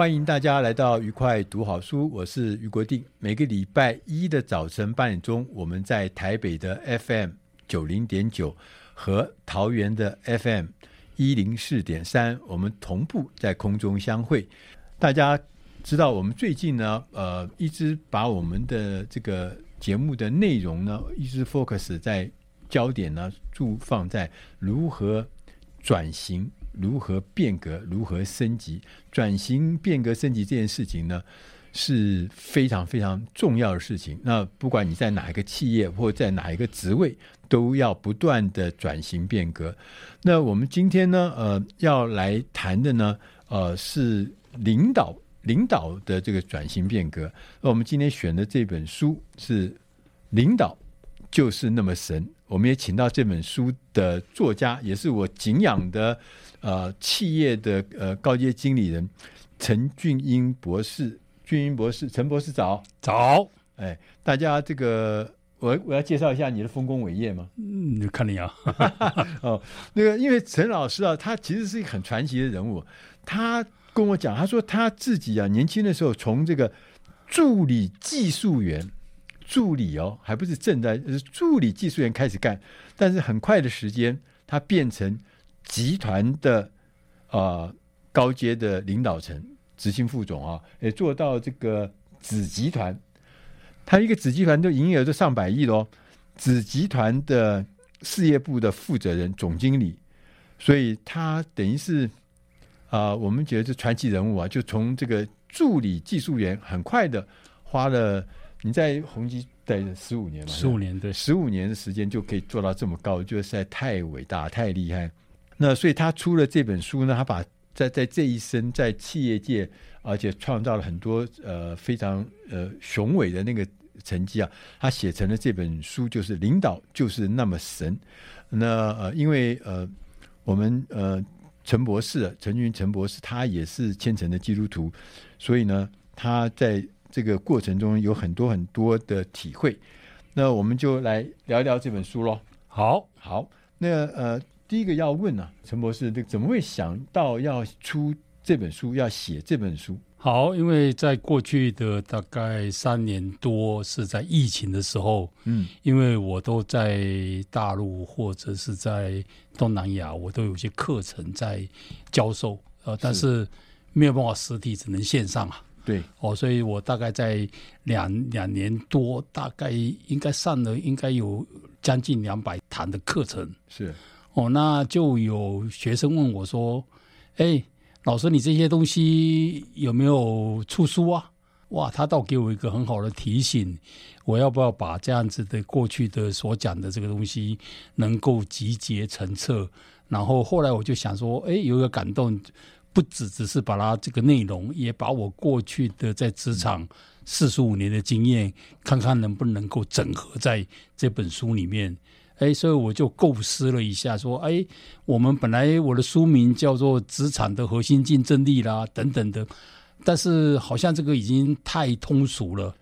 欢迎大家来到愉快读好书，我是俞国定。每个礼拜一的早晨八点钟，我们在台北的 FM 九零点九和桃园的 FM 一零四点三，我们同步在空中相会。大家知道，我们最近呢，呃，一直把我们的这个节目的内容呢，一直 focus 在焦点呢，注放在如何转型。如何变革？如何升级？转型、变革、升级这件事情呢，是非常非常重要的事情。那不管你在哪一个企业或在哪一个职位，都要不断的转型变革。那我们今天呢，呃，要来谈的呢，呃，是领导领导的这个转型变革。那我们今天选的这本书是《领导就是那么神》。我们也请到这本书的作家，也是我敬仰的。呃，企业的呃高阶经理人陈俊英博士，俊英博士，陈博士早早，哎，大家这个我我要介绍一下你的丰功伟业吗？嗯，看你啊，哦，那个因为陈老师啊，他其实是一个很传奇的人物，他跟我讲，他说他自己啊年轻的时候从这个助理技术员，助理哦，还不是正在，是助理技术员开始干，但是很快的时间，他变成。集团的啊、呃、高阶的领导层，执行副总啊，也做到这个子集团，他一个子集团都营业额都上百亿喽。子集团的事业部的负责人、总经理，所以他等于是啊、呃，我们觉得是传奇人物啊。就从这个助理技术员，很快的花了你在宏基待了十五年嘛，十五年对，十五年的时间就可以做到这么高，我觉得实在太伟大、太厉害。那所以他出了这本书呢，他把在在这一生在企业界，而且创造了很多呃非常呃雄伟的那个成绩啊，他写成了这本书，就是领导就是那么神。那呃因为呃我们呃陈博士陈云陈博士他也是虔诚的基督徒，所以呢他在这个过程中有很多很多的体会。那我们就来聊一聊这本书喽。好，好，那呃。第一个要问、啊，陈博士，这怎么会想到要出这本书，要写这本书？好，因为在过去的大概三年多是在疫情的时候，嗯，因为我都在大陆或者是在东南亚，我都有些课程在教授，呃，但是没有办法实体，只能线上啊。对，哦，所以我大概在两两年多，大概应该上了应该有将近两百堂的课程，是。哦，那就有学生问我说：“哎，老师，你这些东西有没有出书啊？”哇，他倒给我一个很好的提醒，我要不要把这样子的过去的所讲的这个东西能够集结成册？然后后来我就想说：“哎，有一个感动，不只只是把它这个内容，也把我过去的在职场四十五年的经验，看看能不能够整合在这本书里面。”哎，所以我就构思了一下，说：“哎，我们本来我的书名叫做《职场的核心竞争力》啦，等等的，但是好像这个已经太通俗了。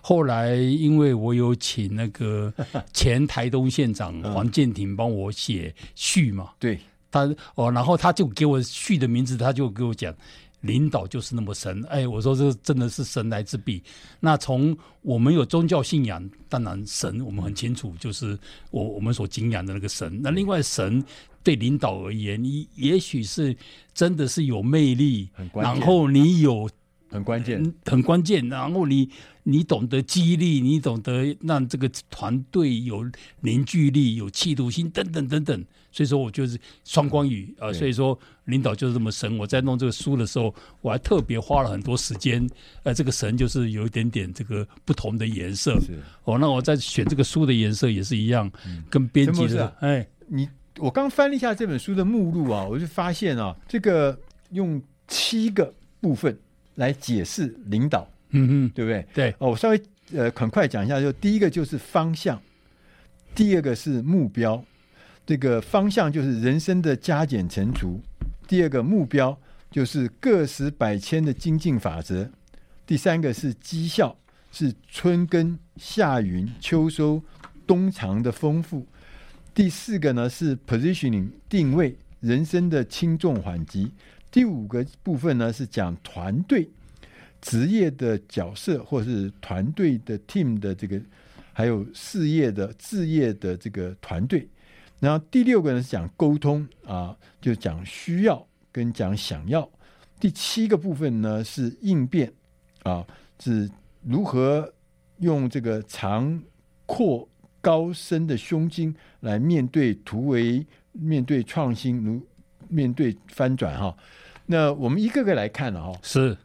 后来因为我有请那个 前台东县长黄建庭帮我写序嘛，对，他哦，然后他就给我序的名字，他就给我讲，领导就是那么神。哎，我说这真的是神来之笔。那从我们有宗教信仰，当然神我们很清楚，就是我我们所敬仰的那个神。那另外神对领导而言，你也许是真的是有魅力，然后你有。很关键，很关键。然后你你懂得激励，你懂得让这个团队有凝聚力、有企图心等等等等。所以说我就是双关语啊。所以说领导就是这么神。我在弄这个书的时候，我还特别花了很多时间。呃，这个神就是有一点点这个不同的颜色。哦，那我在选这个书的颜色也是一样，嗯、跟编辑的。啊、哎，你我刚翻了一下这本书的目录啊，我就发现啊，这个用七个部分。来解释领导，嗯嗯，对不对？对哦，我稍微呃很快讲一下，就第一个就是方向，第二个是目标。这个方向就是人生的加减乘除，第二个目标就是个十百千的精进法则，第三个是绩效，是春耕夏耘秋收冬藏的丰富，第四个呢是 positioning 定位人生的轻重缓急。第五个部分呢是讲团队职业的角色，或是团队的 team 的这个，还有事业的置业的这个团队。然后第六个呢是讲沟通啊，就讲需要跟讲想要。第七个部分呢是应变啊，是如何用这个长阔高深的胸襟来面对突围，面对创新，如面对翻转哈。那我们一个个来看了哈，是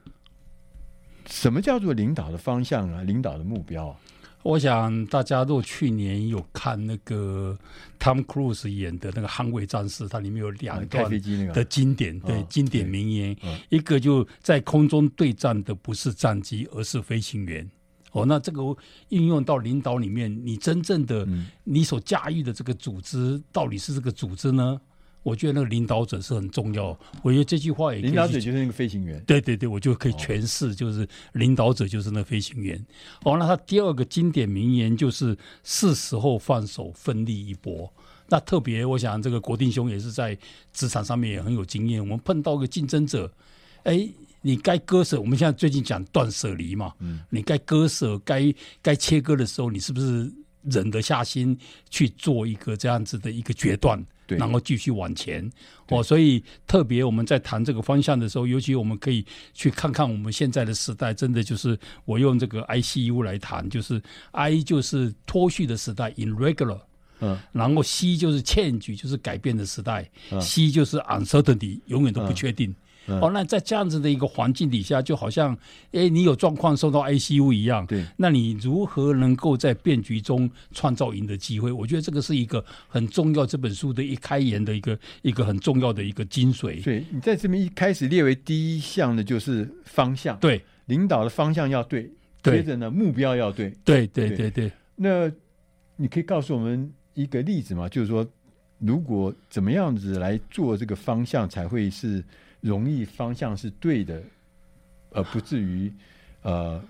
什么叫做领导的方向啊？领导的目标啊？我想大家若去年有看那个 Tom Cruise 演的那个《捍卫战士》，它里面有两段的经典，对经典名言，一个就在空中对战的不是战机，而是飞行员。哦，那这个应用到领导里面，你真正的你所驾驭的这个组织，到底是这个组织呢？我觉得那个领导者是很重要。我觉得这句话也领导者就是那个飞行员。对对对，我就可以诠释，就是领导者就是那个飞行员。哦，那他第二个经典名言就是“是时候放手，奋力一搏”。那特别，我想这个国定兄也是在职场上面也很有经验。我们碰到一个竞争者，哎，你该割舍。我们现在最近讲断舍离嘛，嗯，你该割舍、该该切割的时候，你是不是忍得下心去做一个这样子的一个决断？对，然后继续往前。哦，所以特别我们在谈这个方向的时候，尤其我们可以去看看我们现在的时代，真的就是我用这个 ICU 来谈，就是 I 就是脱序的时代，irregular，嗯，然后 C 就是 change，就是改变的时代，嗯，C 就是 uncertainty，永远都不确定。嗯嗯、哦，那在这样子的一个环境底下，就好像，哎，你有状况受到 ICU 一样。对，那你如何能够在变局中创造赢的机会？我觉得这个是一个很重要，这本书的一开言的一个一个很重要的一个精髓。对，你在这边一开始列为第一项的就是方向，对，领导的方向要对，接着呢目标要对，对对对对，对。那你可以告诉我们一个例子吗？就是说，如果怎么样子来做这个方向才会是？容易方向是对的，而不至于呃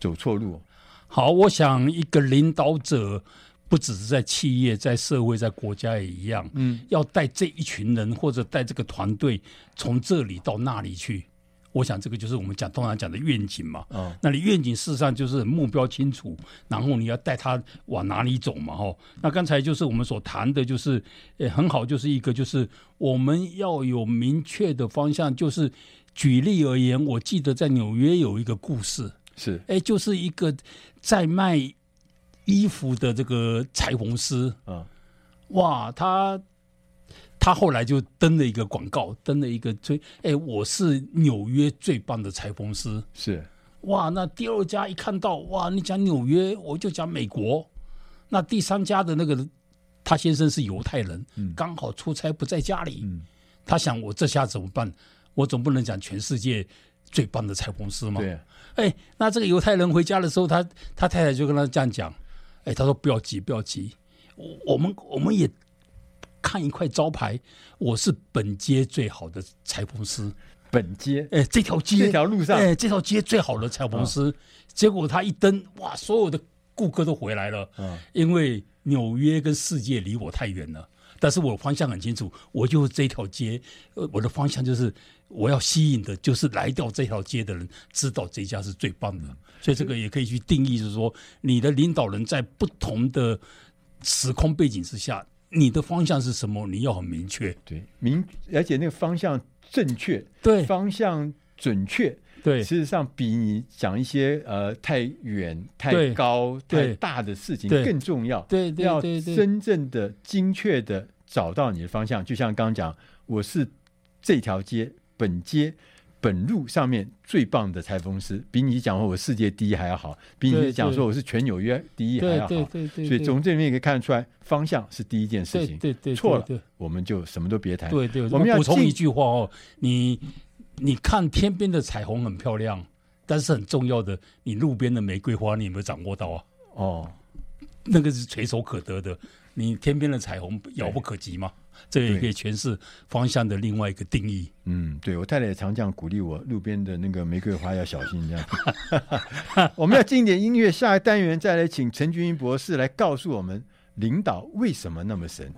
走错路。好，我想一个领导者不只是在企业、在社会、在国家也一样，嗯，要带这一群人或者带这个团队从这里到那里去。我想这个就是我们讲通常讲的愿景嘛。哦，那你愿景事实上就是目标清楚，然后你要带他往哪里走嘛。哈，那刚才就是我们所谈的，就是呃很好，就是一个就是我们要有明确的方向。就是举例而言，我记得在纽约有一个故事，是哎，就是一个在卖衣服的这个裁缝师啊，哇，他。他后来就登了一个广告，登了一个最，哎，我是纽约最棒的裁缝师。是，哇，那第二家一看到，哇，你讲纽约，我就讲美国。那第三家的那个，他先生是犹太人，嗯，刚好出差不在家里，嗯，他想我这下怎么办？我总不能讲全世界最棒的裁缝师嘛。对，哎，那这个犹太人回家的时候，他他太太就跟他这样讲，哎，他说不要急，不要急，我们我们也。看一块招牌，我是本街最好的裁缝师。本街，哎，这条街，这条路上，哎，这条街最好的裁缝师。哦、结果他一登，哇，所有的顾客都回来了。嗯、哦，因为纽约跟世界离我太远了，但是我方向很清楚，我就是这条街。呃，我的方向就是我要吸引的就是来到这条街的人，知道这家是最棒的。所以这个也可以去定义，就是说，你的领导人在不同的时空背景之下，你的方向是什么？你要很明确，对，明而且那个方向正确，对，方向准确，对，事实上比你讲一些呃太远、太高、太大的事情更重要。对，对，要真正的精确的找到你的方向。就像刚刚讲，我是这条街本街。本路上面最棒的裁缝师，比你讲说我世界第一还要好，比你讲说我是全纽约第一还要好。对对对，所以从这里面可以看得出来，方向是第一件事情。对对，错了，我们就什么都别谈。对对，我们要补充一句话哦，你你看天边的彩虹很漂亮，但是很重要的，你路边的玫瑰花你有没有掌握到啊？哦，那个是垂手可得的，你天边的彩虹遥不可及吗？这也可以诠释方向的另外一个定义。嗯，对，我太太也常这样鼓励我，路边的那个玫瑰花要小心这样。我们要进一点音乐，下一单元再来请陈君英博士来告诉我们，领导为什么那么神。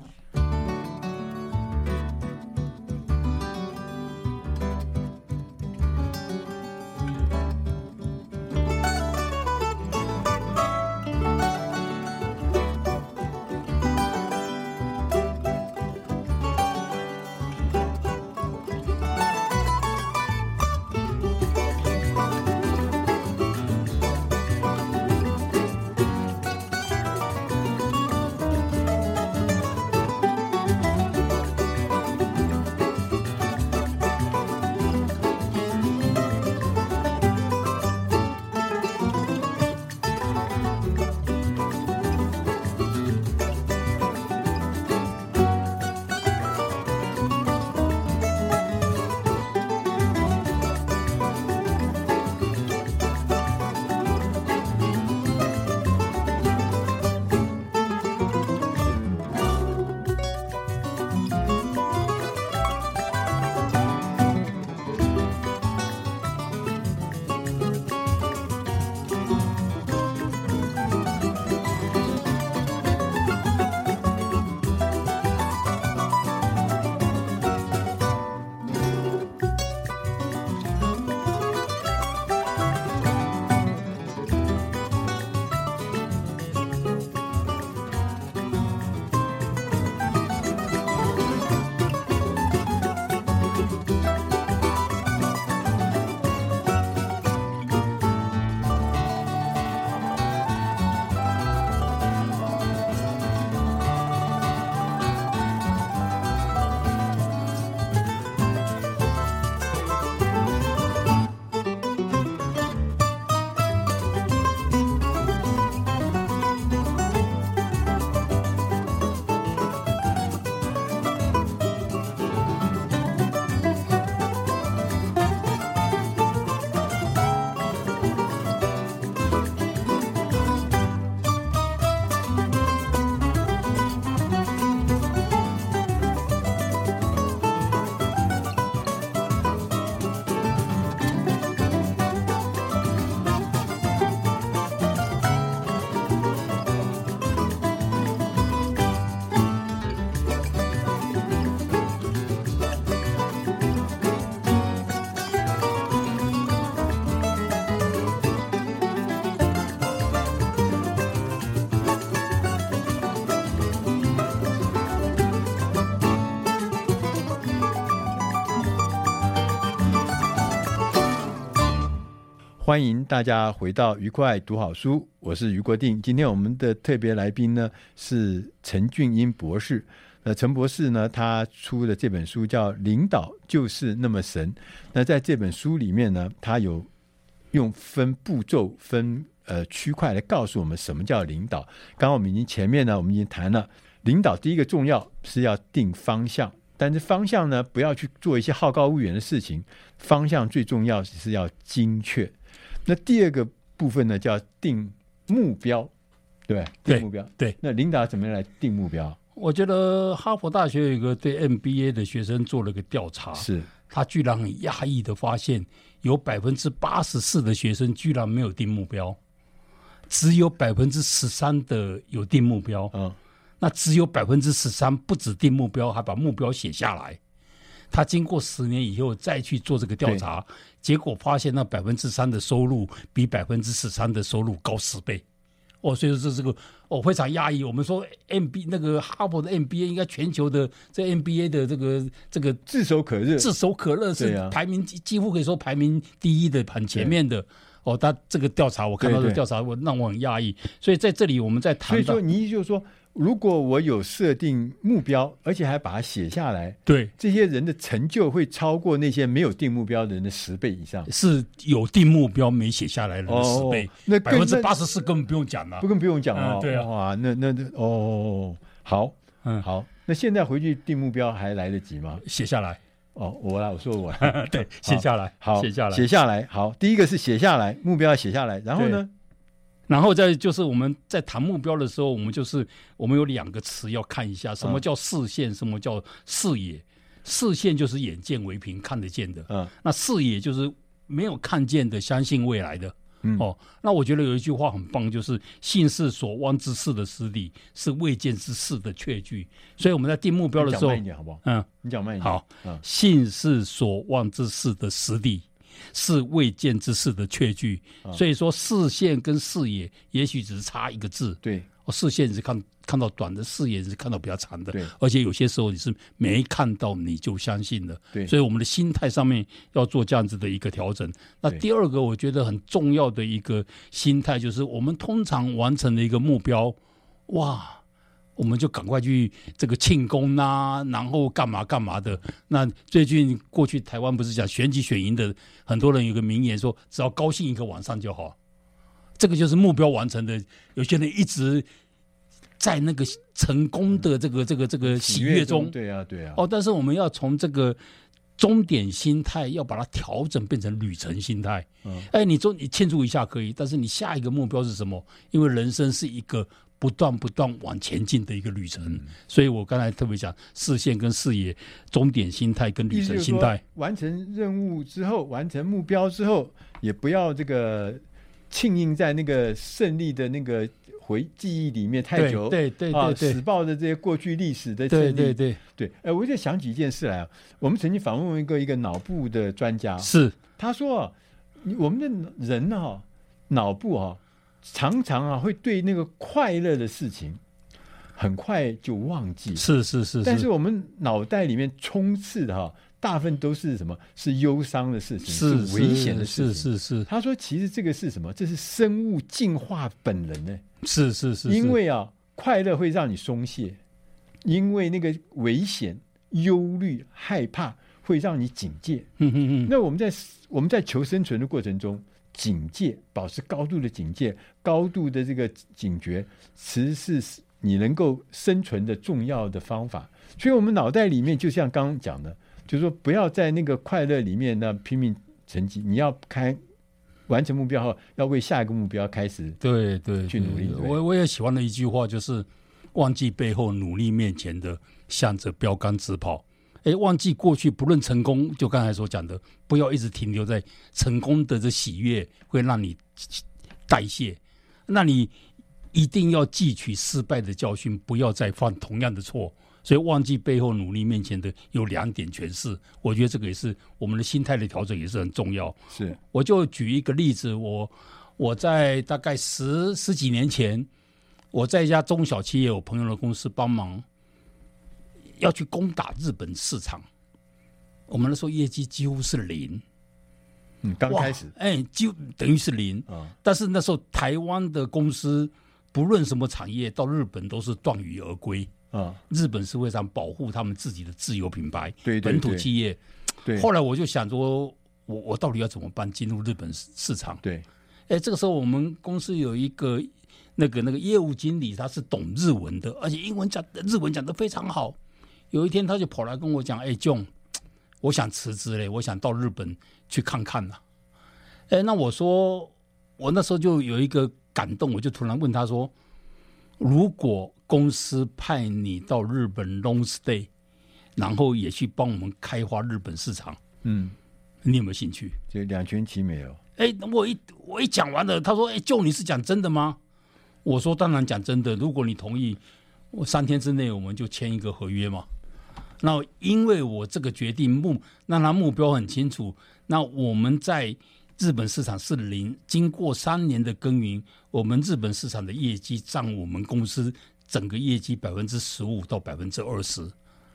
欢迎大家回到愉快读好书，我是余国定。今天我们的特别来宾呢是陈俊英博士。那陈博士呢，他出的这本书叫《领导就是那么神》。那在这本书里面呢，他有用分步骤、分呃区块来告诉我们什么叫领导。刚刚我们已经前面呢，我们已经谈了领导第一个重要是要定方向，但是方向呢，不要去做一些好高骛远的事情。方向最重要是要精确。那第二个部分呢，叫定目标，对，定目标。对，对，那琳达怎么样来定目标？我觉得哈佛大学有一个对 MBA 的学生做了个调查，是他居然很压抑的发现，有百分之八十四的学生居然没有定目标，只有百分之十三的有定目标。嗯，那只有百分之十三不止定目标，还把目标写下来。他经过十年以后再去做这个调查，结果发现那百分之三的收入比百分之十三的收入高十倍。哦，所以说这这个哦非常压抑。我们说 M B 那个哈佛的 M B A 应该全球的这 M B A 的这个这个炙手可热，炙手可热是排名几几乎可以说排名第一的，很前面的。哦，他这个调查我看到这个调查，我让我很压抑。所以在这里我们在谈，所以说你就是说。如果我有设定目标，而且还把它写下来，对这些人的成就会超过那些没有定目标的人的十倍以上。是有定目标没写下来的人的十倍，哦、那百分之八十四根本不用讲了，不更不用讲啊、嗯？对啊，哇，那那那哦，好，嗯，好，那现在回去定目标还来得及吗？写下来哦，我来，我说我 对，写下来，好，写下来，写下来，好，第一个是写下来，目标要写下来，然后呢？然后再就是我们在谈目标的时候，我们就是我们有两个词要看一下，什么叫视线，什么叫视野。视线就是眼见为凭，看得见的。嗯，那视野就是没有看见的，相信未来的。嗯，哦，那我觉得有一句话很棒，就是“信是所望之事的实底，是未见之事的确据”。所以我们在定目标的时候，讲慢一点好不好？嗯，你讲慢一点。好，信是所望之事的实底。是未见之事的确据，所以说视线跟视野也许只是差一个字。对，视线是看看到短的，视野是看到比较长的。对，而且有些时候你是没看到你就相信了。对，所以我们的心态上面要做这样子的一个调整。那第二个我觉得很重要的一个心态就是，我们通常完成了一个目标，哇。我们就赶快去这个庆功呐、啊，然后干嘛干嘛的。那最近过去台湾不是讲选举选赢的，很多人有个名言说，只要高兴一个晚上就好。这个就是目标完成的。有些人一直在那个成功的这个这个这个喜悦中，对啊对啊。哦，但是我们要从这个终点心态要把它调整变成旅程心态。嗯，哎，你终你庆祝一下可以，但是你下一个目标是什么？因为人生是一个。不断不断往前进的一个旅程，嗯、所以我刚才特别讲视线跟视野、终点心态跟旅程心态。完成任务之后，完成目标之后，也不要这个庆应在那个胜利的那个回记忆里面太久。对对对，对，死抱着这些过去历史的胜利。对对对对。哎，我就想起一件事来啊，我们曾经访问一个一个脑部的专家，是他说，我们的人呢、啊，脑部啊。常常啊，会对那个快乐的事情很快就忘记。是是是，是，但是我们脑袋里面充斥的哈，大部分都是什么？是忧伤的事情，是，是危险的事情。是是是，是。他说，其实这个是什么？这是生物进化本能呢。是是是，是。因为啊，快乐会让你松懈，因为那个危险、忧虑、害怕会让你警戒。嗯嗯嗯。那我们在我们在求生存的过程中。警戒，保持高度的警戒，高度的这个警觉，其实是你能够生存的重要的方法。所以，我们脑袋里面就像刚刚讲的，就是说，不要在那个快乐里面呢拼命成绩，你要开完成目标后，要为下一个目标开始对对去努力。我我也喜欢的一句话就是：忘记背后，努力面前的，向着标杆直跑。哎，忘记过去，不论成功，就刚才所讲的，不要一直停留在成功的这喜悦，会让你代谢。那你一定要汲取失败的教训，不要再犯同样的错。所以，忘记背后努力面前的有两点诠释，我觉得这个也是我们的心态的调整，也是很重要。是，我就举一个例子，我我在大概十十几年前，我在一家中小企业，我朋友的公司帮忙。要去攻打日本市场，我们那时候业绩几乎是零。嗯，刚开始，哎，就等于是零。嗯，但是那时候台湾的公司不论什么产业，到日本都是断羽而归。啊，日本是非常保护他们自己的自有品牌，对，本土企业。对，后来我就想说，我我到底要怎么办？进入日本市场？对，哎，这个时候我们公司有一个那个那个业务经理，他是懂日文的，而且英文讲日文讲的非常好。有一天，他就跑来跟我讲：“哎，John，我想辞职嘞，我想到日本去看看呐。”哎，那我说，我那时候就有一个感动，我就突然问他说：“如果公司派你到日本 long stay，然后也去帮我们开发日本市场，嗯，你有没有兴趣？”就两全其美哦。哎，我一我一讲完了，他说：“哎，John，你是讲真的吗？”我说：“当然讲真的。如果你同意，我三天之内我们就签一个合约嘛。”那因为我这个决定目让他目标很清楚，那我们在日本市场是零，经过三年的耕耘，我们日本市场的业绩占我们公司整个业绩百分之十五到百分之二十。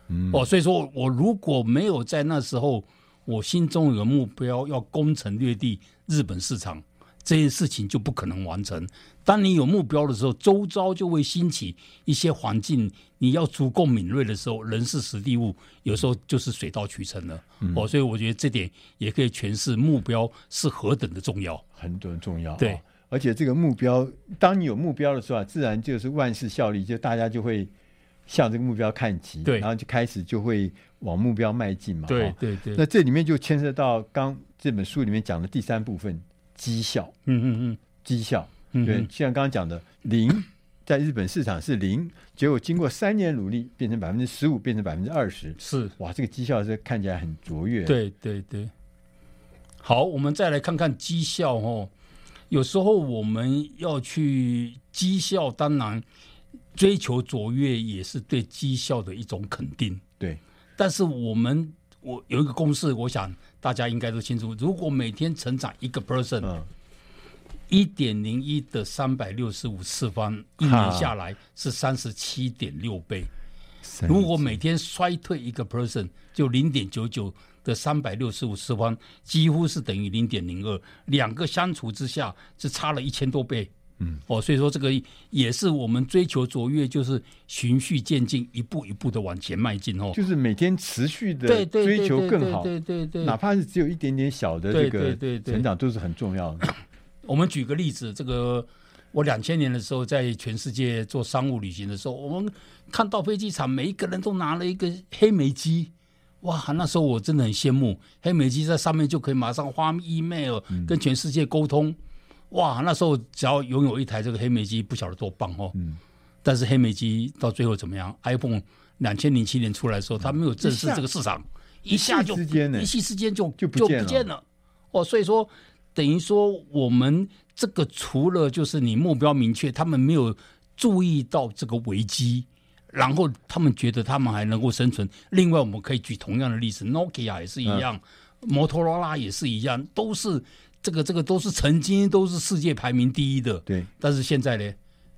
嗯，哦，所以说我如果没有在那时候，我心中有个目标要攻城略地日本市场。这件事情就不可能完成。当你有目标的时候，周遭就会兴起一些环境，你要足够敏锐的时候，人事时地物有时候就是水到渠成了。嗯、哦，所以我觉得这点也可以诠释目标是何等的重要，很多重要。对、哦，而且这个目标，当你有目标的时候啊，自然就是万事效力，就大家就会向这个目标看齐，对，然后就开始就会往目标迈进嘛。对对对。那这里面就牵涉到刚这本书里面讲的第三部分。绩效，嗯嗯嗯，绩效，嗯、对，像刚刚讲的零，在日本市场是零，结果经过三年努力变成百分之十五，变成百分之二十，是哇，这个绩效是看起来很卓越。对对对，好，我们再来看看绩效哦。有时候我们要去绩效，当然追求卓越也是对绩效的一种肯定。对，但是我们我有一个公式，我想。大家应该都清楚，如果每天成长一个 percent，一点零一的三百六十五次方，一年下来是三十七点六倍。如果每天衰退一个 percent，就零点九九的三百六十五次方，几乎是等于零点零二，两个相除之下是差了一千多倍。嗯，哦，所以说这个也是我们追求卓越，就是循序渐进，一步一步的往前迈进哦。就是每天持续的追求更好，对对对，哪怕是只有一点点小的这个成长，都是很重要的。我们举个例子，这个我两千年的时候在全世界做商务旅行的时候，我们看到飞机场每一个人都拿了一个黑莓机，哇，那时候我真的很羡慕，黑莓机在上面就可以马上发 email 跟全世界沟通。哇，那时候只要拥有一台这个黑莓机，不晓得多棒哦。嗯。但是黑莓机到最后怎么样？iPhone 两千零七年出来的时候，它没有正式这个市场，一下就一夕之间就就不见了。哦，所以说等于说我们这个除了就是你目标明确，他们没有注意到这个危机，然后他们觉得他们还能够生存。另外，我们可以举同样的例子，Nokia 也是一样，摩托罗拉也是一样，都是。这个这个都是曾经都是世界排名第一的，对。但是现在呢，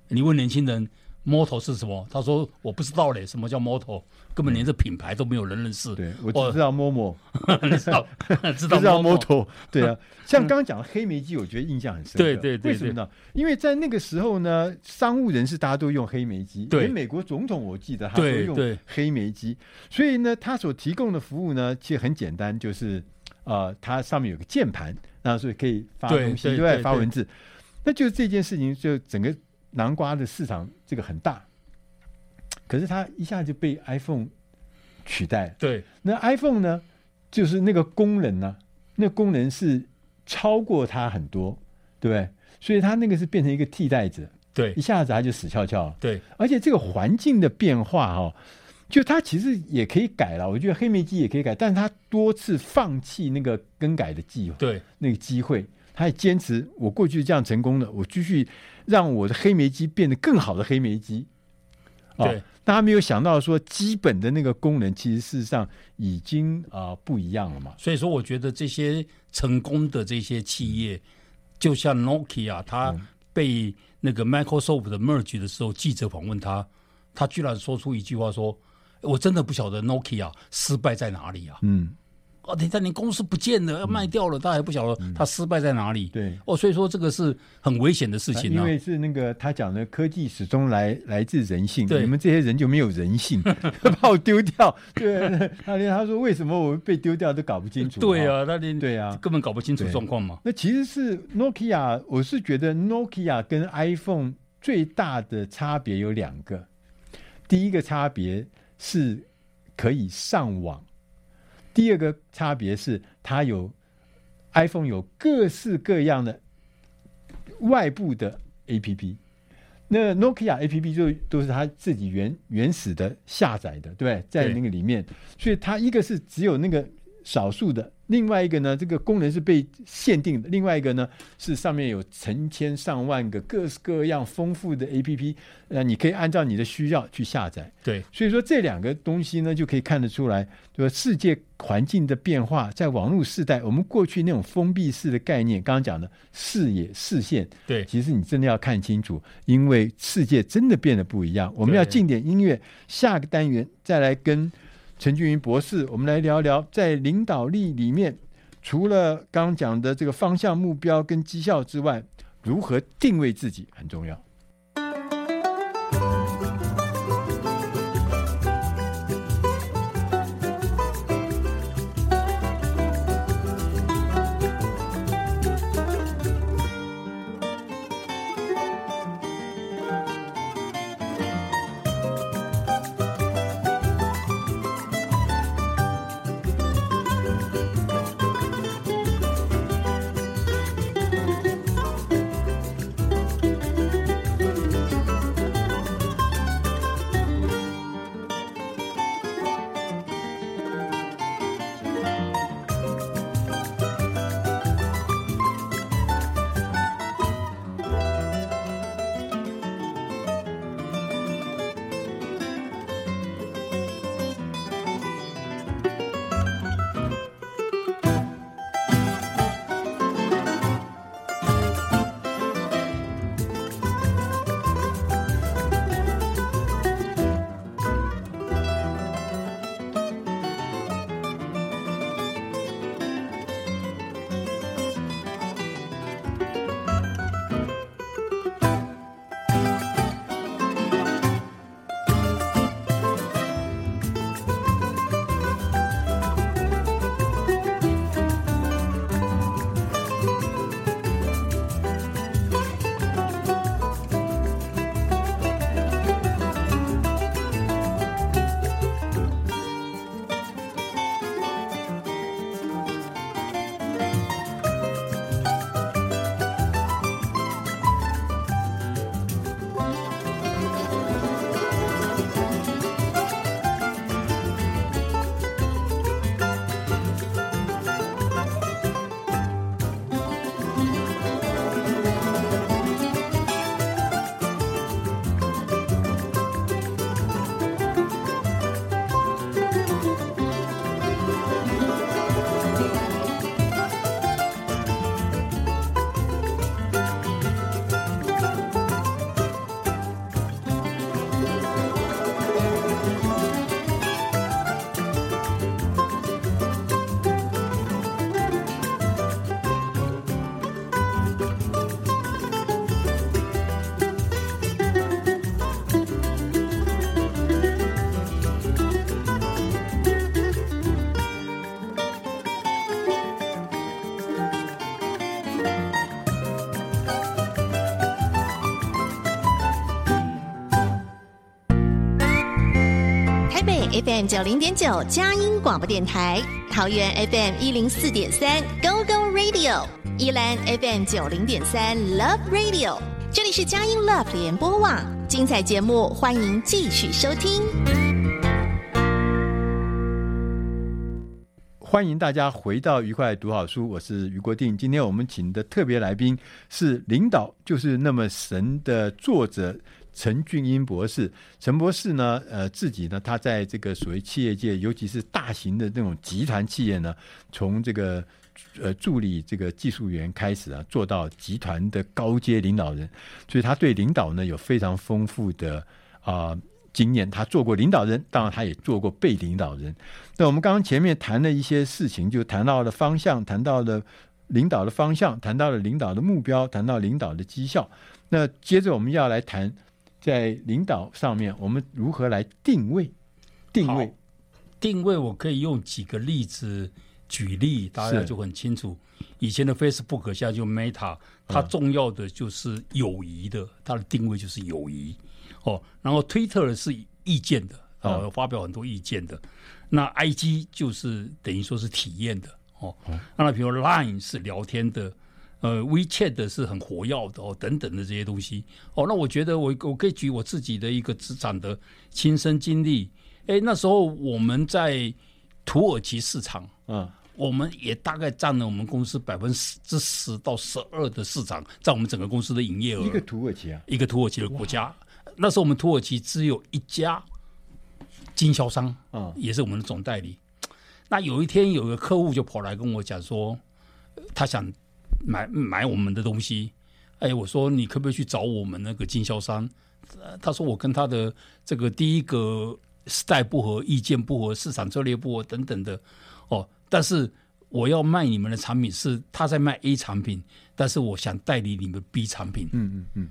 你问年轻人，Moto 是什么？他说我不知道嘞，什么叫 Moto？根本连这品牌都没有人认识。对，我只知道 Momo，知道 知道 Moto。对啊，像刚刚讲的黑莓机，我觉得印象很深刻。对对对，为什么呢？因为在那个时候呢，商务人士大家都用黑莓机，连美国总统我记得他都用黑莓机，所以呢，他所提供的服务呢，其实很简单，就是呃，它上面有个键盘。那所以可以发东西，对外发文字，那就是这件事情，就整个南瓜的市场这个很大，可是它一下就被 iPhone 取代。对，那 iPhone 呢，就是那个功能呢、啊，那功能是超过它很多，对不对？所以它那个是变成一个替代者。对，一下子它就死翘翘了。对，而且这个环境的变化哈、哦。就他其实也可以改了，我觉得黑莓机也可以改，但是他多次放弃那个更改的计划，对那个机会，他也坚持我过去这样成功的，我继续让我的黑莓机变得更好的黑莓机。对，哦、大家没有想到说基本的那个功能，其实事实上已经啊、呃、不一样了嘛。所以说，我觉得这些成功的这些企业，就像 Nokia，他被那个 Microsoft 的 merge 的时候，记者访问他，他居然说出一句话说。我真的不晓得 Nokia 失败在哪里啊？嗯，哦，等一下，你公司不见了，要卖掉了，他、嗯、还不晓得他失败在哪里？嗯、对，哦，所以说这个是很危险的事情、啊。因为是那个他讲的科技始终来来自人性，对你们这些人就没有人性，把我丢掉。对，他连他说为什么我被丢掉都搞不清楚。对啊，他连对啊，根本搞不清楚状况嘛。那其实是 Nokia，我是觉得 Nokia 跟 iPhone 最大的差别有两个，第一个差别。是可以上网。第二个差别是，它有 iPhone 有各式各样的外部的 APP，那 Nokia APP 就都是它自己原原始的下载的，对不对？在那个里面，所以它一个是只有那个少数的。另外一个呢，这个功能是被限定的；另外一个呢，是上面有成千上万个各式各样丰富的 APP，呃，你可以按照你的需要去下载。对，所以说这两个东西呢，就可以看得出来，说世界环境的变化，在网络时代，我们过去那种封闭式的概念，刚刚讲的视野、视线，对，其实你真的要看清楚，因为世界真的变得不一样。我们要进点音乐，下个单元再来跟。陈俊云博士，我们来聊聊在领导力里面，除了刚讲的这个方向、目标跟绩效之外，如何定位自己很重要。FM 九零点九佳音广播电台，桃园 FM 一零四点三 Go Go Radio，宜兰 FM 九零点三 Love Radio，这里是佳音 Love 联播网，精彩节目欢迎继续收听。欢迎大家回到愉快读好书，我是于国定。今天我们请的特别来宾是《领导就是那么神》的作者。陈俊英博士，陈博士呢，呃，自己呢，他在这个所谓企业界，尤其是大型的那种集团企业呢，从这个呃助理这个技术员开始啊，做到集团的高阶领导人，所以他对领导呢有非常丰富的啊、经验。他做过领导人，当然他也做过被领导人。那我们刚刚前面谈了一些事情，就谈到了方向，谈到了领导的方向，谈到了领导的目标，谈到领导的绩效。那接着我们要来谈。在领导上面，我们如何来定位？定位，定位，我可以用几个例子举例，大家就很清楚。以前的 Facebook 现在就 Meta，它重要的就是友谊的，它的定位就是友谊哦。然后 Twitter 是意见的，哦，发表很多意见的。那 IG 就是等于说是体验的哦。那比如 Line 是聊天的。呃，WeChat 的是很活跃的哦，等等的这些东西哦。那我觉得我我可以举我自己的一个职场的亲身经历。哎，那时候我们在土耳其市场嗯，我们也大概占了我们公司百分之十到十二的市场，在我们整个公司的营业额。一个土耳其啊，一个土耳其的国家，那时候我们土耳其只有一家经销商，嗯，也是我们的总代理。那有一天，有个客户就跑来跟我讲说，他想买买我们的东西。哎，我说你可不可以去找我们那个经销商？他说我跟他的这个第一个 style 不合，意见不合，市场策略不合等等的。哦，但是我要卖你们的产品是他在卖 A 产品，但是我想代理你们 B 产品。嗯嗯嗯。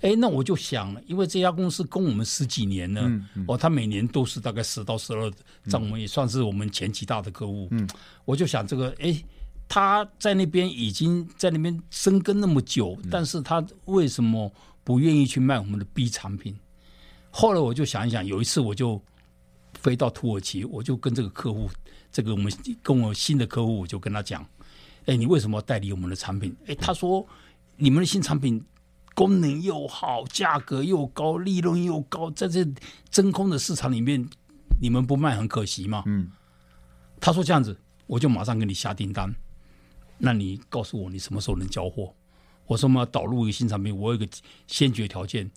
哎，那我就想，因为这家公司跟我们十几年了，嗯嗯、哦，他每年都是大概十到十二，这样我们也算是我们前几大的客户。嗯，我就想这个，哎，他在那边已经在那边生根那么久，嗯、但是他为什么不愿意去卖我们的 B 产品？后来我就想一想，有一次我就飞到土耳其，我就跟这个客户，这个我们跟我新的客户，我就跟他讲，哎，你为什么要代理我们的产品？哎，他说你们的新产品。功能又好，价格又高，利润又高，在这真空的市场里面，你们不卖很可惜吗？嗯，他说这样子，我就马上给你下订单。那你告诉我，你什么时候能交货？我说我们要导入一个新产品，我有一个先决条件，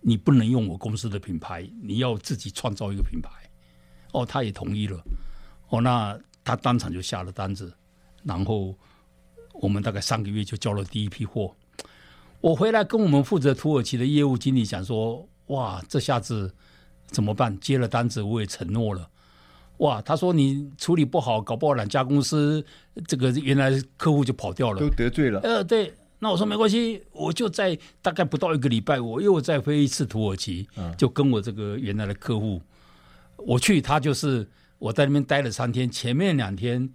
你不能用我公司的品牌，你要自己创造一个品牌。哦，他也同意了。哦，那他当场就下了单子，然后我们大概三个月就交了第一批货。我回来跟我们负责土耳其的业务经理讲说：“哇，这下子怎么办？接了单子，我也承诺了。哇，他说你处理不好，搞不好两家公司这个原来客户就跑掉了，都得罪了。呃，对，那我说没关系，我就在大概不到一个礼拜，我又再飞一次土耳其，就跟我这个原来的客户，我去，他就是我在那边待了三天，前面两天。”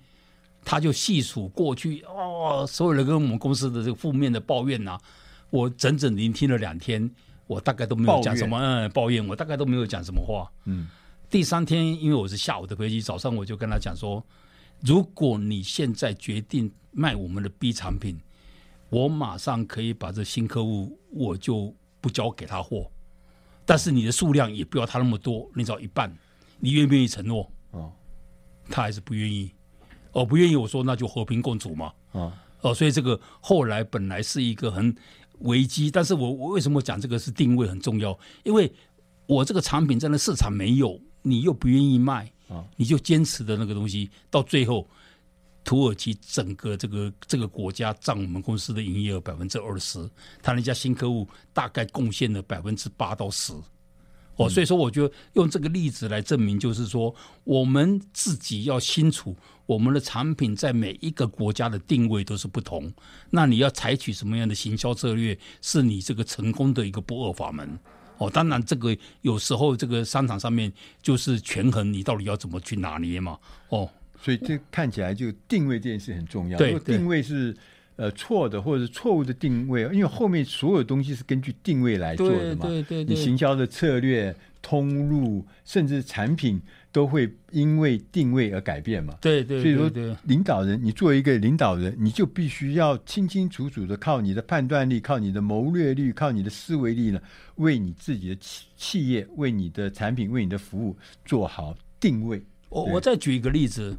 他就细数过去哦，所有人跟我们公司的这个负面的抱怨呐、啊，我整整聆听了两天，我大概都没有讲什么嗯抱怨，我大概都没有讲什么话。嗯，第三天因为我是下午的飞机，早上我就跟他讲说，如果你现在决定卖我们的 B 产品，我马上可以把这新客户我就不交给他货，但是你的数量也不要他那么多，你只要一半，你愿不愿意承诺？哦，他还是不愿意。哦，不愿意，我说那就和平共处嘛。啊，哦，所以这个后来本来是一个很危机，但是我我为什么讲这个是定位很重要？因为我这个产品在那市场没有，你又不愿意卖，啊，你就坚持的那个东西，到最后土耳其整个这个这个国家占我们公司的营业额百分之二十，他那家新客户大概贡献了百分之八到十。哦，所以说我觉得用这个例子来证明，就是说我们自己要清楚，我们的产品在每一个国家的定位都是不同。那你要采取什么样的行销策略，是你这个成功的一个不二法门。哦，当然这个有时候这个商场上面就是权衡，你到底要怎么去拿捏嘛。哦，所以这看起来就定位这件事很重要。对，定位是。呃，错的或者是错误的定位，因为后面所有东西是根据定位来做的嘛。对对对，对，你行销的策略、通路，甚至产品都会因为定位而改变嘛。对对，对，对，对，所以说，领导人，你作为一个领导人，你就必须要清清楚楚的靠你的判断力、靠你的谋略力、靠你的思维力呢，为你自己的企企业、为你的产品、为你的服务做好定位。我我再举一个例子。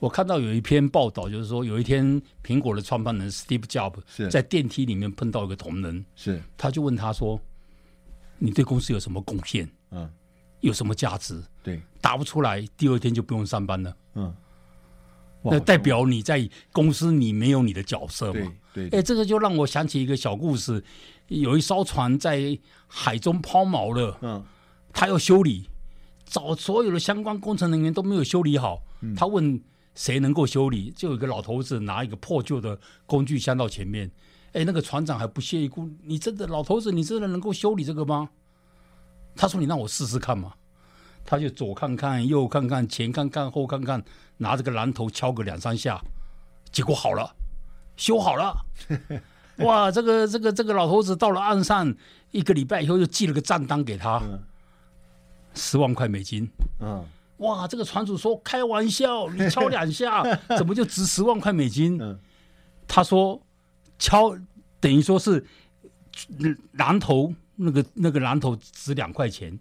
我看到有一篇报道，就是说有一天苹果的创办人 Steve Jobs 在电梯里面碰到一个同仁，是他就问他说：“你对公司有什么贡献？嗯，有什么价值？”对，答不出来，第二天就不用上班了。嗯，那代表你在公司你没有你的角色嘛？对，哎，这个就让我想起一个小故事：有一艘船在海中抛锚了，嗯，他要修理，找所有的相关工程人员都没有修理好，嗯，他问。谁能够修理？就有一个老头子拿一个破旧的工具箱到前面，哎，那个船长还不屑一顾：“你真的老头子，你真的能够修理这个吗？”他说：“你让我试试看嘛。”他就左看看，右看看，前看看，后看看，拿着个榔头敲个两三下，结果好了，修好了。哇，这个这个这个老头子到了岸上，一个礼拜以后又寄了个账单给他，十万块美金。嗯。哇，这个船主说：“开玩笑，你敲两下，怎么就值十万块美金？”嗯、他说：“敲等于说是榔头，那个那个榔头值两块钱，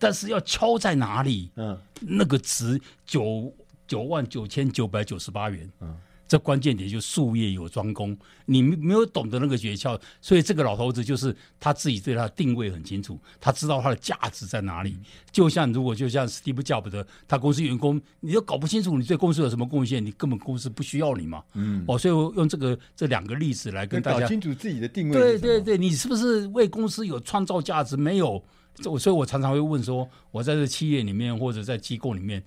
但是要敲在哪里？嗯，那个值九九万九千九百九十八元。嗯。这关键点就是术业有专攻，你没有懂得那个诀窍，所以这个老头子就是他自己对他的定位很清楚，他知道他的价值在哪里。就像如果就像 Steve Jobs 的他公司员工，你都搞不清楚你对公司有什么贡献，你根本公司不需要你嘛。嗯，哦，所以我用这个这两个例子来跟大家搞清楚自己的定位。对对对，你是不是为公司有创造价值？没有，这所以我常常会问说，我在这企业里面或者在机构里面，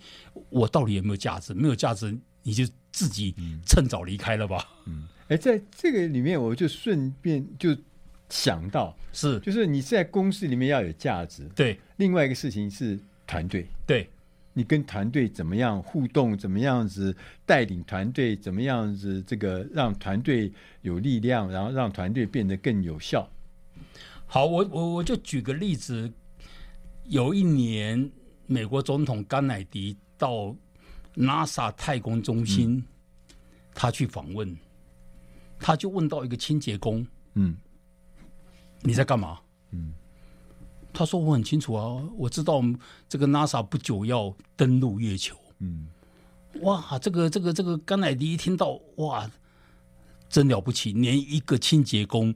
我到底有没有价值？没有价值。你就自己趁早离开了吧。嗯，哎，在这个里面，我就顺便就想到，是，就是你在公司里面要有价值。对，另外一个事情是团队。对，你跟团队怎么样互动？怎么样子带领团队？怎么样子这个让团队有力量，然后让团队变得更有效？好，我我我就举个例子，有一年美国总统甘乃迪到。NASA 太空中心，嗯、他去访问，他就问到一个清洁工：“嗯，你在干嘛？”嗯，他说：“我很清楚啊，我知道这个 NASA 不久要登陆月球。”嗯，哇，这个这个这个甘乃迪一听到，哇，真了不起，连一个清洁工。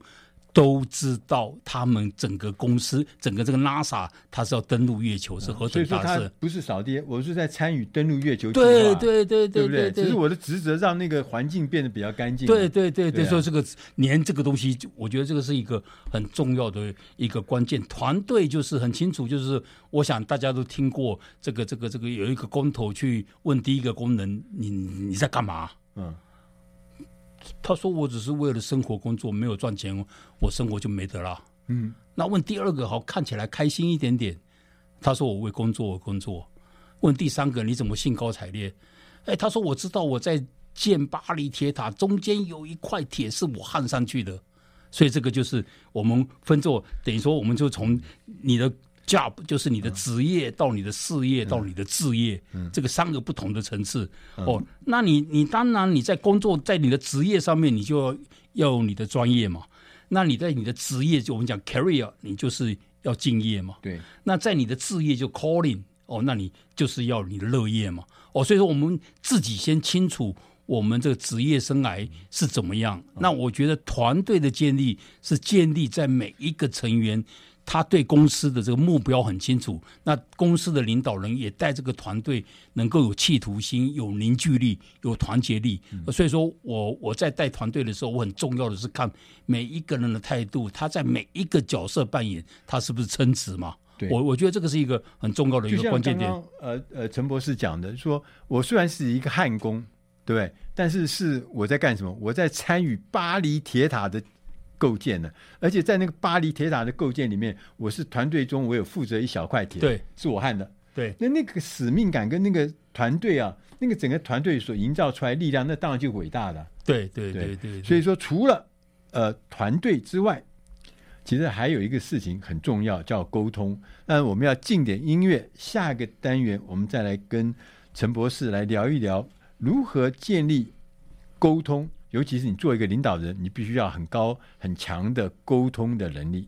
都知道他们整个公司，整个这个 NASA，它是要登陆月球，是何等大事？不是扫地，我是在参与登陆月球。对对对对，对不对？只是我的职责让那个环境变得比较干净。对对对对，所以这个连这个东西，我觉得这个是一个很重要的一个关键。团队就是很清楚，就是我想大家都听过这个这个这个有一个工头去问第一个工人：“你你在干嘛？”嗯。他说：“我只是为了生活工作，没有赚钱，我生活就没得了。”嗯，那问第二个，好看起来开心一点点。他说：“我为工作而工作。”问第三个，你怎么兴高采烈？哎，他说：“我知道我在建巴黎铁塔，中间有一块铁是我焊上去的，所以这个就是我们分作，等于说我们就从你的。” Job 就是你的职业到你的事业到你的置业，嗯、这个三个不同的层次。嗯、哦，那你你当然你在工作在你的职业上面，你就要要有你的专业嘛。那你在你的职业就我们讲 career，你就是要敬业嘛。对。那在你的置业就 calling，哦，那你就是要你的乐业嘛。哦，所以说我们自己先清楚我们这个职业生涯是怎么样。嗯、那我觉得团队的建立是建立在每一个成员。他对公司的这个目标很清楚，那公司的领导人也带这个团队能够有企图心、有凝聚力、有团结力。嗯、所以说我我在带团队的时候，我很重要的是看每一个人的态度，他在每一个角色扮演，他是不是称职嘛？对我我觉得这个是一个很重要的一个关键点。刚刚呃呃，陈博士讲的说，我虽然是一个焊工，对不对？但是是我在干什么？我在参与巴黎铁塔的。构建的，而且在那个巴黎铁塔的构建里面，我是团队中我有负责一小块铁，对，是我焊的，对。那那个使命感跟那个团队啊，那个整个团队所营造出来力量，那当然就伟大了。对对对对。所以说，除了呃团队之外，其实还有一个事情很重要，叫沟通。那我们要进点音乐，下一个单元我们再来跟陈博士来聊一聊如何建立沟通。尤其是你做一个领导人，你必须要很高很强的沟通的能力。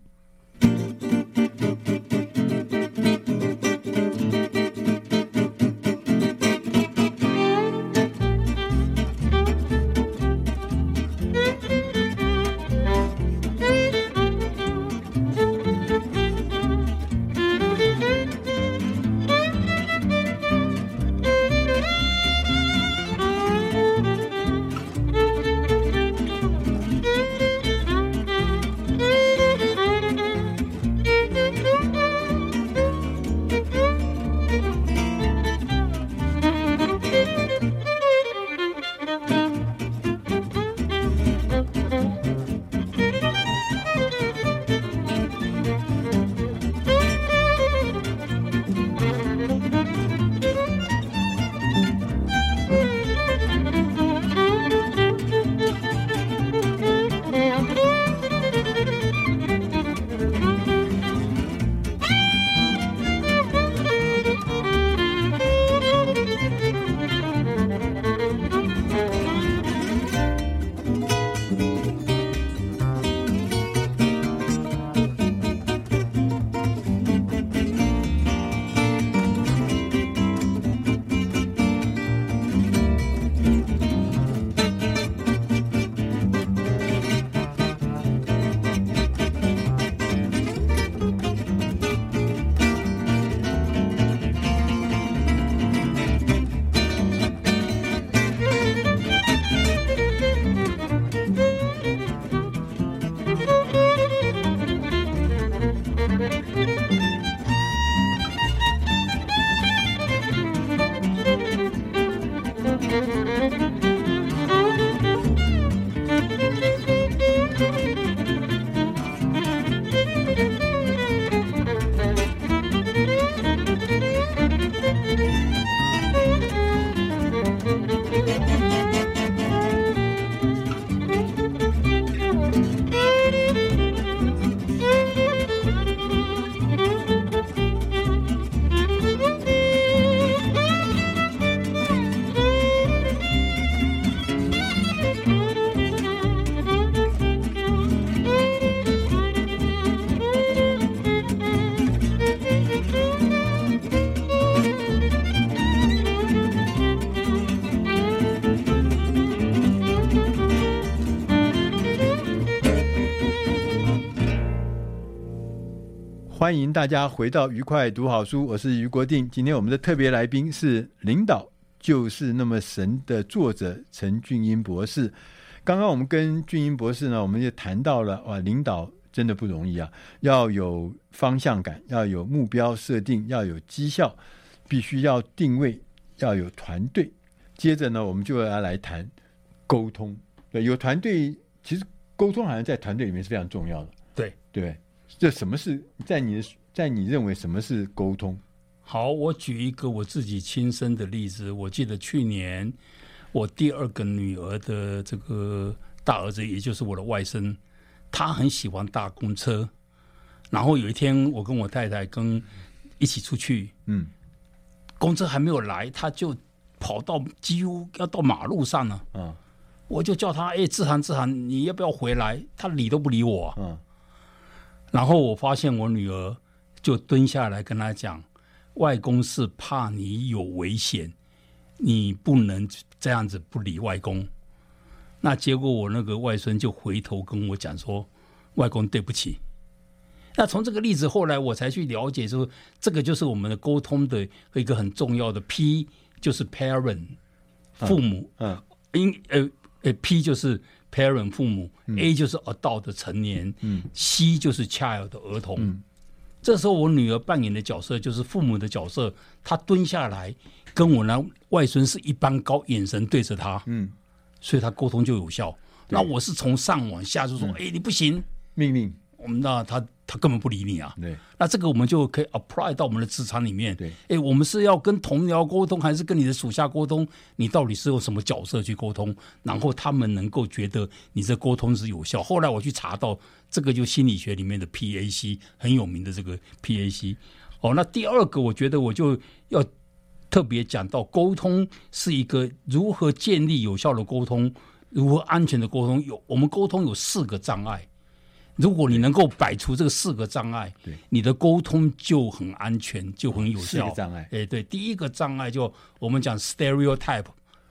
欢迎大家回到愉快读好书，我是于国定。今天我们的特别来宾是《领导就是那么神》的作者陈俊英博士。刚刚我们跟俊英博士呢，我们就谈到了哇，领导真的不容易啊，要有方向感，要有目标设定，要有绩效，必须要定位，要有团队。接着呢，我们就要来谈沟通。对，有团队，其实沟通好像在团队里面是非常重要的。对对，这什么是在你的在你认为什么是沟通？好，我举一个我自己亲身的例子。我记得去年我第二个女儿的这个大儿子，也就是我的外甥，他很喜欢搭公车。然后有一天，我跟我太太跟一起出去，嗯，公车还没有来，他就跑到几乎要到马路上了，嗯。我就叫他，哎，志涵，志涵，你要不要回来？他理都不理我啊。嗯。然后我发现我女儿就蹲下来跟他讲：“外公是怕你有危险，你不能这样子不理外公。”那结果我那个外孙就回头跟我讲说：“外公对不起。”那从这个例子后来我才去了解说，这个就是我们的沟通的一个很重要的 P，就是 parent 父母。嗯。因呃。呃，P 就是 parent 父母，嗯，A 就是 adult 的成年，嗯，C 就是 child 的儿童。嗯，这时候我女儿扮演的角色就是父母的角色，她蹲下来跟我那外孙是一般高，眼神对着他，嗯，所以他沟通就有效。那我是从上往下就说，哎，你不行，命令。我们那他他根本不理你啊！对，那这个我们就可以 apply 到我们的职场里面。对，哎，我们是要跟同僚沟通，还是跟你的属下沟通？你到底是用什么角色去沟通？然后他们能够觉得你这沟通是有效。后来我去查到，这个就心理学里面的 PAC 很有名的这个 PAC。哦，那第二个我觉得我就要特别讲到，沟通是一个如何建立有效的沟通，如何安全的沟通。有我们沟通有四个障碍。如果你能够摆除这个四个障碍，对，你的沟通就很安全，就很有效。四个障碍，哎，对，第一个障碍就我们讲 stereotype，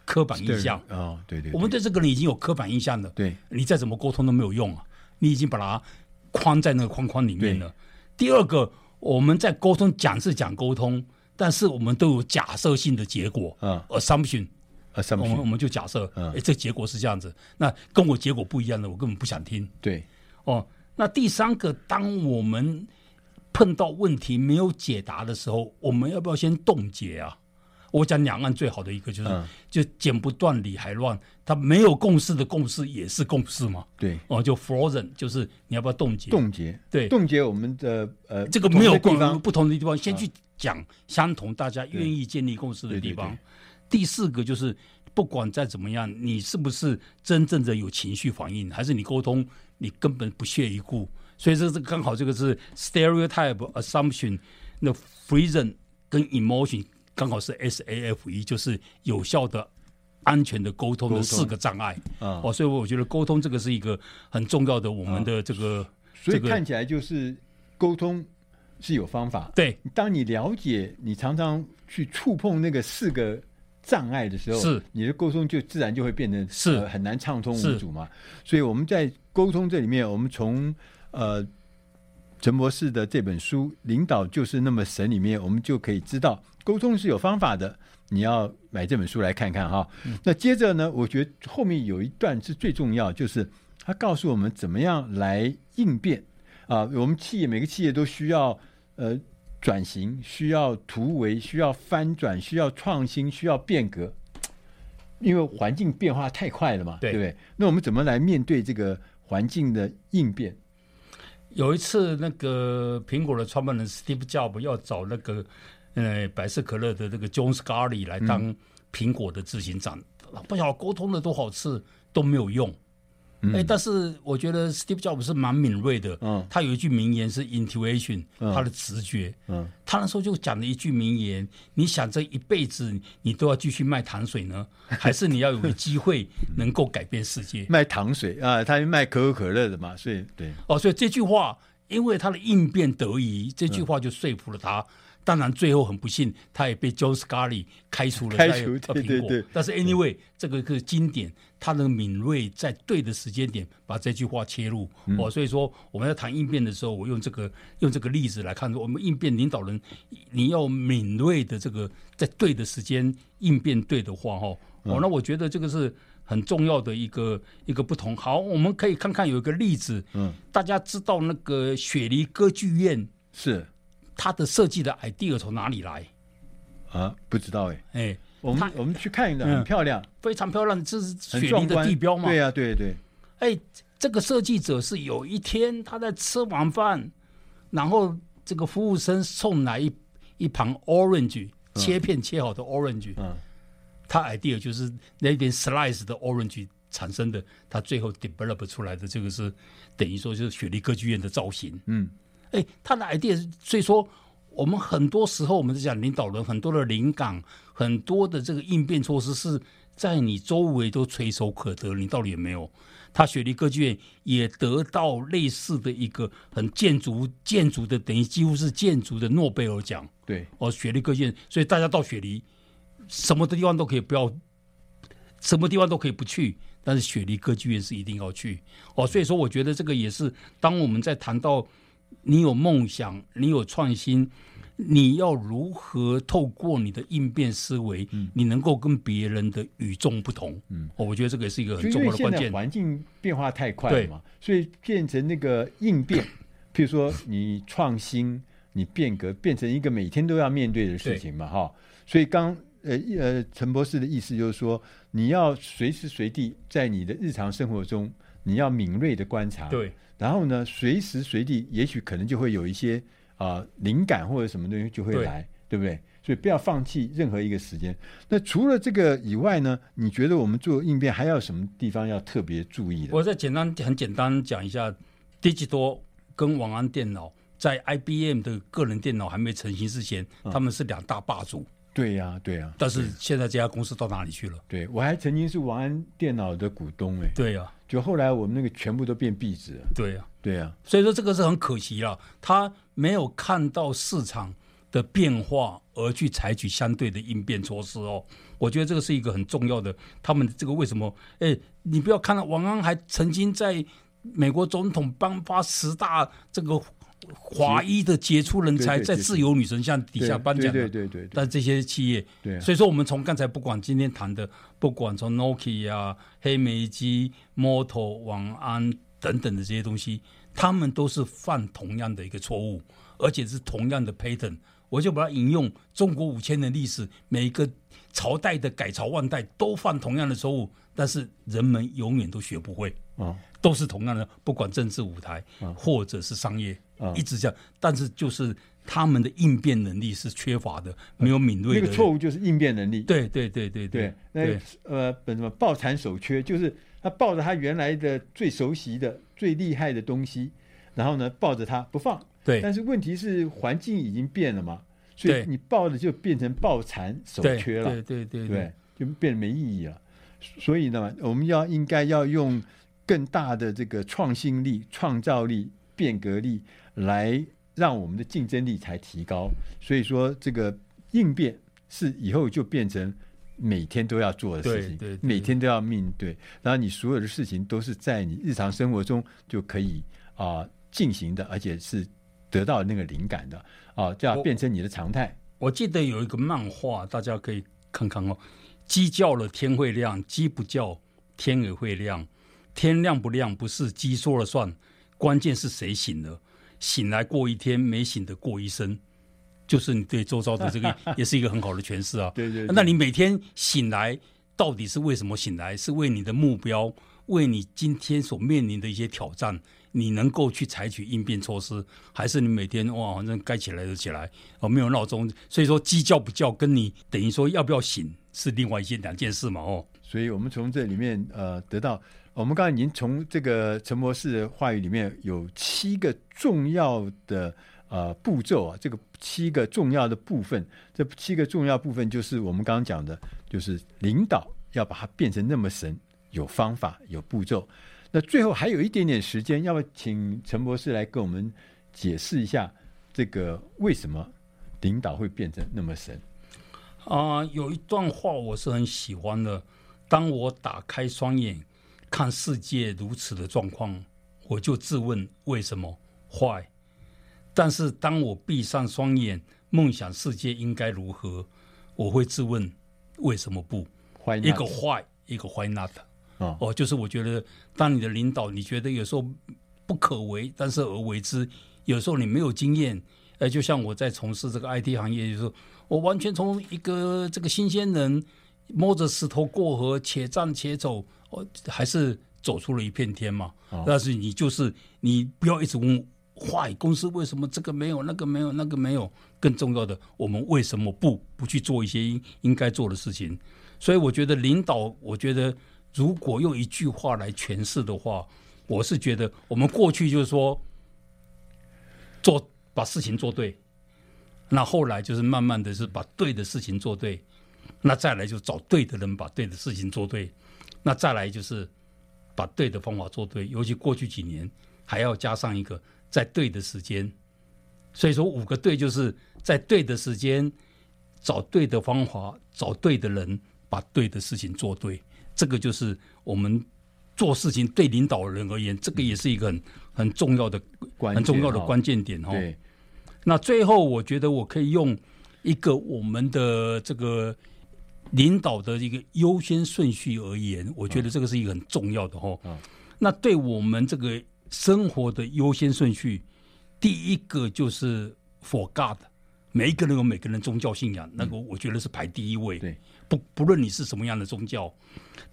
刻板印象。哦，对对，对，我们对这个人已经有刻板印象了。对，你再怎么沟通都没有用啊，你已经把它框在那个框框里面了。第二个，我们在沟通讲是讲沟通，但是我们都有假设性的结果。嗯，assumption，assumption，我们我们就假设，嗯，哎，这结果是这样子，那跟我结果不一样的，我根本不想听。对，哦。那第三个，当我们碰到问题没有解答的时候，我们要不要先冻结啊？我讲两岸最好的一个就是，嗯、就剪不断理还乱，它没有共识的共识也是共识嘛。对，哦，就 frozen，就是你要不要冻结？冻结，对，冻结我们的呃，这个没有地方不同的地方，先去讲相同，大家愿意建立共识的地方。对对对对，第四个就是，不管再怎么样，你是不是真正的有情绪反应，还是你沟通？你根本不屑一顾，所以这是刚好这个是 stereotype assumption，那 frozen 跟 emotion 刚好是 SAFE，就是有效的、安全的沟通的四个障碍啊。哦，所以我觉得沟通这个是一个很重要的，我们的这个，所以看起来就是沟通是有方法。对，当你了解，你常常去触碰那个四个。障碍的时候，是你的沟通就自然就会变得是、呃、很难畅通无阻嘛。所以我们在沟通这里面，我们从呃陈博士的这本书《领导就是那么神》里面，我们就可以知道沟通是有方法的。你要买这本书来看看哈。嗯、那接着呢，我觉得后面有一段是最重要，就是他告诉我们怎么样来应变啊。我们企业每个企业都需要呃。转型需要突围，需要翻转，需要创新，需要变革，因为环境变化太快了嘛，对，对不对？那我们怎么来面对这个环境的应变？有一次，那个苹果的创办人 Steve Jobs 要找那个呃百事可乐的这个 John Sculley 来当苹果的执行长，嗯、不晓得沟通了多少次都没有用。哎、欸，但是我觉得 Steve Jobs 是蛮敏锐的。嗯，他有一句名言是 intuition，、嗯、他的直觉。嗯，他那时候就讲了一句名言：你想这一辈子你都要继续卖糖水呢，还是你要有个机会 能够改变世界？卖糖水啊，他卖可口可乐的嘛，所以对。哦，所以这句话因为他的应变得宜，这句话就说服了他。当然最后很不幸，他也被 John Scully 开除了在苹果。对对对，但是 anyway，这个是经典，他的敏锐在对的时间点把这句话切入。嗯、哦，所以说我们在谈应变的时候，我用这个用这个例子来看，我们应变领导人你要敏锐的这个在对的时间应变对的话，哈、哦，嗯、哦，那我觉得这个是。很重要的一个一个不同。好，我们可以看看有一个例子。嗯，大家知道那个雪梨歌剧院是它的设计的 idea 从哪里来？啊，不知道哎。哎，我们我们去看一个，很漂亮，非常漂亮。这是雪梨的地标嘛？对呀，对对。哎，这个设计者是有一天他在吃完饭，然后这个服务生送来一一盘 orange 切片切好的 orange。嗯。他 idea 就是那边 slice 的 orange 产生的，他最后 develop 出来的这个是等于说就是雪梨歌剧院的造型。嗯，哎，他的 idea，所以说我们很多时候我们在讲领导人很多的灵感，很多的这个应变措施是在你周围都垂手可得，你到底有没有？他雪梨歌剧院也得到类似的一个很建筑建筑的等于几乎是建筑的诺贝尔奖。对，哦，雪梨歌剧院，所以大家到雪梨。什么的地方都可以不要，什么地方都可以不去，但是雪梨歌剧院是一定要去哦。所以说，我觉得这个也是，当我们在谈到你有梦想、你有创新，你要如何透过你的应变思维，嗯、你能够跟别人的与众不同。嗯，哦，我觉得这个也是一个很重要的关键。环境变化太快了嘛，所以变成那个应变，譬如说你创新、你变革，变成一个每天都要面对的事情嘛，哈。所以刚。呃呃，陈博士的意思就是说，你要随时随地在你的日常生活中，你要敏锐的观察。对。然后呢，随时随地，也许可能就会有一些啊、呃、灵感或者什么东西就会来，对，对不对？所以不要放弃任何一个时间。那除了这个以外呢，你觉得我们做应变还有什么地方要特别注意的？我再简单很简单讲一下，Digital 跟网安电脑在 IBM 的个人电脑还没成型之前，嗯、他们是两大霸主。对呀、啊，对呀、啊。但是现在这家公司到哪里去了？对，我还曾经是王安电脑的股东哎。对呀、啊，就后来我们那个全部都变壁纸了。对呀、啊，对呀、啊。所以说这个是很可惜了，他没有看到市场的变化而去采取相对的应变措施哦。我觉得这个是一个很重要的。他们这个为什么？哎，你不要看到王安还曾经在美国总统颁发十大这个。华裔的杰出人才在自由女神像底下颁奖的，对对对。但这些企业，对，所以说我们从刚才不管今天谈的，不管从 Nokia 啊、黑莓机、Moto、网安等等的这些东西，他们都是犯同样的一个错误，而且是同样的 pattern。我就把它引用中国五千年历史，每一个朝代的改朝换代都犯同样的错误，但是人们永远都学不会啊，都是同样的，不管政治舞台或者是商业。啊，一直这样，但是就是他们的应变能力是缺乏的，没有敏锐的。那个错误就是应变能力。对对对对对。那呃，本什么抱残守缺，就是他抱着他原来的最熟悉的、最厉害的东西，然后呢抱着他不放。对。但是问题是环境已经变了嘛，所以你抱着就变成抱残守缺了。对对对对，就变得没意义了。所以呢，我们要应该要用更大的这个创新力、创造力、变革力。来让我们的竞争力才提高，所以说这个应变是以后就变成每天都要做的事情，对对。对，每天都要面对，然后你所有的事情都是在你日常生活中就可以啊、呃、进行的，而且是得到那个灵感的啊，就要变成你的常态。我，我记得有一个漫画，大家可以看看哦，鸡叫了天会亮，鸡不叫天也会亮，天亮不亮不是鸡说了算，关键是谁醒了。醒来过一天，没醒的过一生，就是你对周遭的这个 也是一个很好的诠释啊。对对，对。那你每天醒来，到底是为什么醒来？是为你的目标，为你今天所面临的一些挑战，你能够去采取应变措施，还是你每天哇，反正该起来就起来哦，没有闹钟。所以说鸡叫不叫，跟你等于说要不要醒是另外一件两件事嘛哦。所以我们从这里面呃得到。我们刚才已经从这个陈博士的话语里面有七个重要的呃步骤啊，这个七个重要的部分，这七个重要部分就是我们刚刚讲的，就是领导要把它变成那么神，有方法，有步骤。那最后还有一点点时间，要不请陈博士来跟我们解释一下这个为什么领导会变成那么神？啊、有一段话我是很喜欢的。当我打开双眼看世界如此的状况，我就自问为什么坏？但是当我闭上双眼，梦想世界应该如何，我会自问为什么不？一个坏，一个 why not？哦，哦，就是我觉得，当你的领导，你觉得有时候不可为，但是而为之；有时候你没有经验，呃，就像我在从事这个 IT 行业，就是我完全从一个这个新鲜人。摸着石头过河，且战且走，我还是走出了一片天嘛。哦、但是你就是你不要一直问坏公司为什么这个没有，那个没有，那个没有。更重要的，我们为什么不不去做一些应应该做的事情？所以我觉得领导，我觉得如果用一句话来诠释的话，我是觉得我们过去就是说做把事情做对，那后来就是慢慢的是把对的事情做对。那再来就找对的人，把对的事情做对。那再来就是把对的方法做对。尤其过去几年，还要加上一个在对的时间。所以说五个对，就是在对的时间找对的方法，找对的人，把对的事情做对。这个就是我们做事情对领导人而言，这个也是一个很很重要的、很重要的关键点哦。那最后，我觉得我可以用一个我们的这个。领导的一个优先顺序而言，我觉得这个是一个很重要的哈。那对我们这个生活的优先顺序，第一个就是 For God，每一个人有每个人宗教信仰，那个我觉得是排第一位。对，不不论你是什么样的宗教。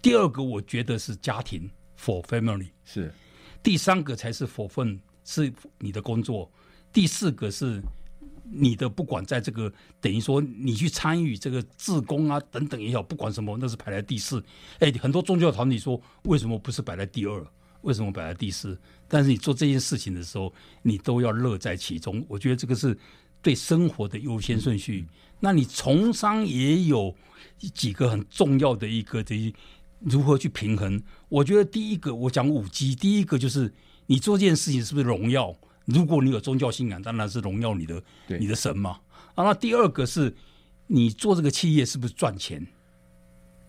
第二个我觉得是家庭 For Family，是。第三个才是 For Fun，是你的工作。第四个是。你的不管在这个等于说你去参与这个自工啊等等也好，不管什么，那是排在第四。哎，很多宗教团体说，为什么不是摆在第二？为什么摆在第四？但是你做这件事情的时候，你都要乐在其中。我觉得这个是对生活的优先顺序。那你从商也有几个很重要的一个的如何去平衡？我觉得第一个我讲五 G，第一个就是你做这件事情是不是荣耀？如果你有宗教信仰，当然是荣耀你的你的神嘛。啊，那第二个是你做这个企业是不是赚钱？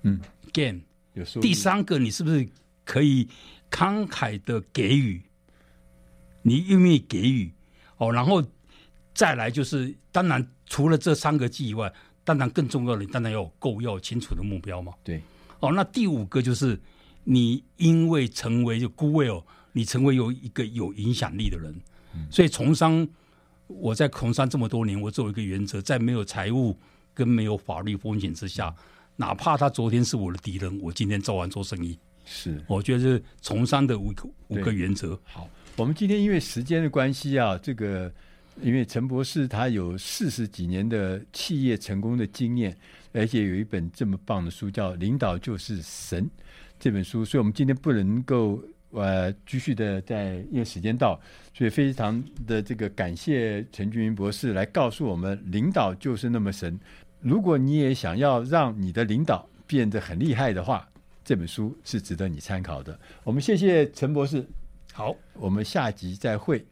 嗯，gain 有。第三个，你是不是可以慷慨的给予？你愿意给予？哦，然后再来就是，当然除了这三个 G 以外，当然更重要的，你当然要有够要有清楚的目标嘛。对。哦，那第五个就是你因为成为就 goodwill，你成为有一个有影响力的人。所以从商，我在从商这么多年，我作为一个原则，在没有财务跟没有法律风险之下，哪怕他昨天是我的敌人，我今天照样做生意。是，我觉得是从商的五个五个原则。好，我们今天因为时间的关系啊，这个因为陈博士他有四十几年的企业成功的经验，而且有一本这么棒的书叫《领导就是神》这本书，所以我们今天不能够。呃，继续的在，因为时间到，所以非常的这个感谢陈俊云博士来告诉我们，领导就是那么神。如果你也想要让你的领导变得很厉害的话，这本书是值得你参考的。我们谢谢陈博士，好，我们下集再会。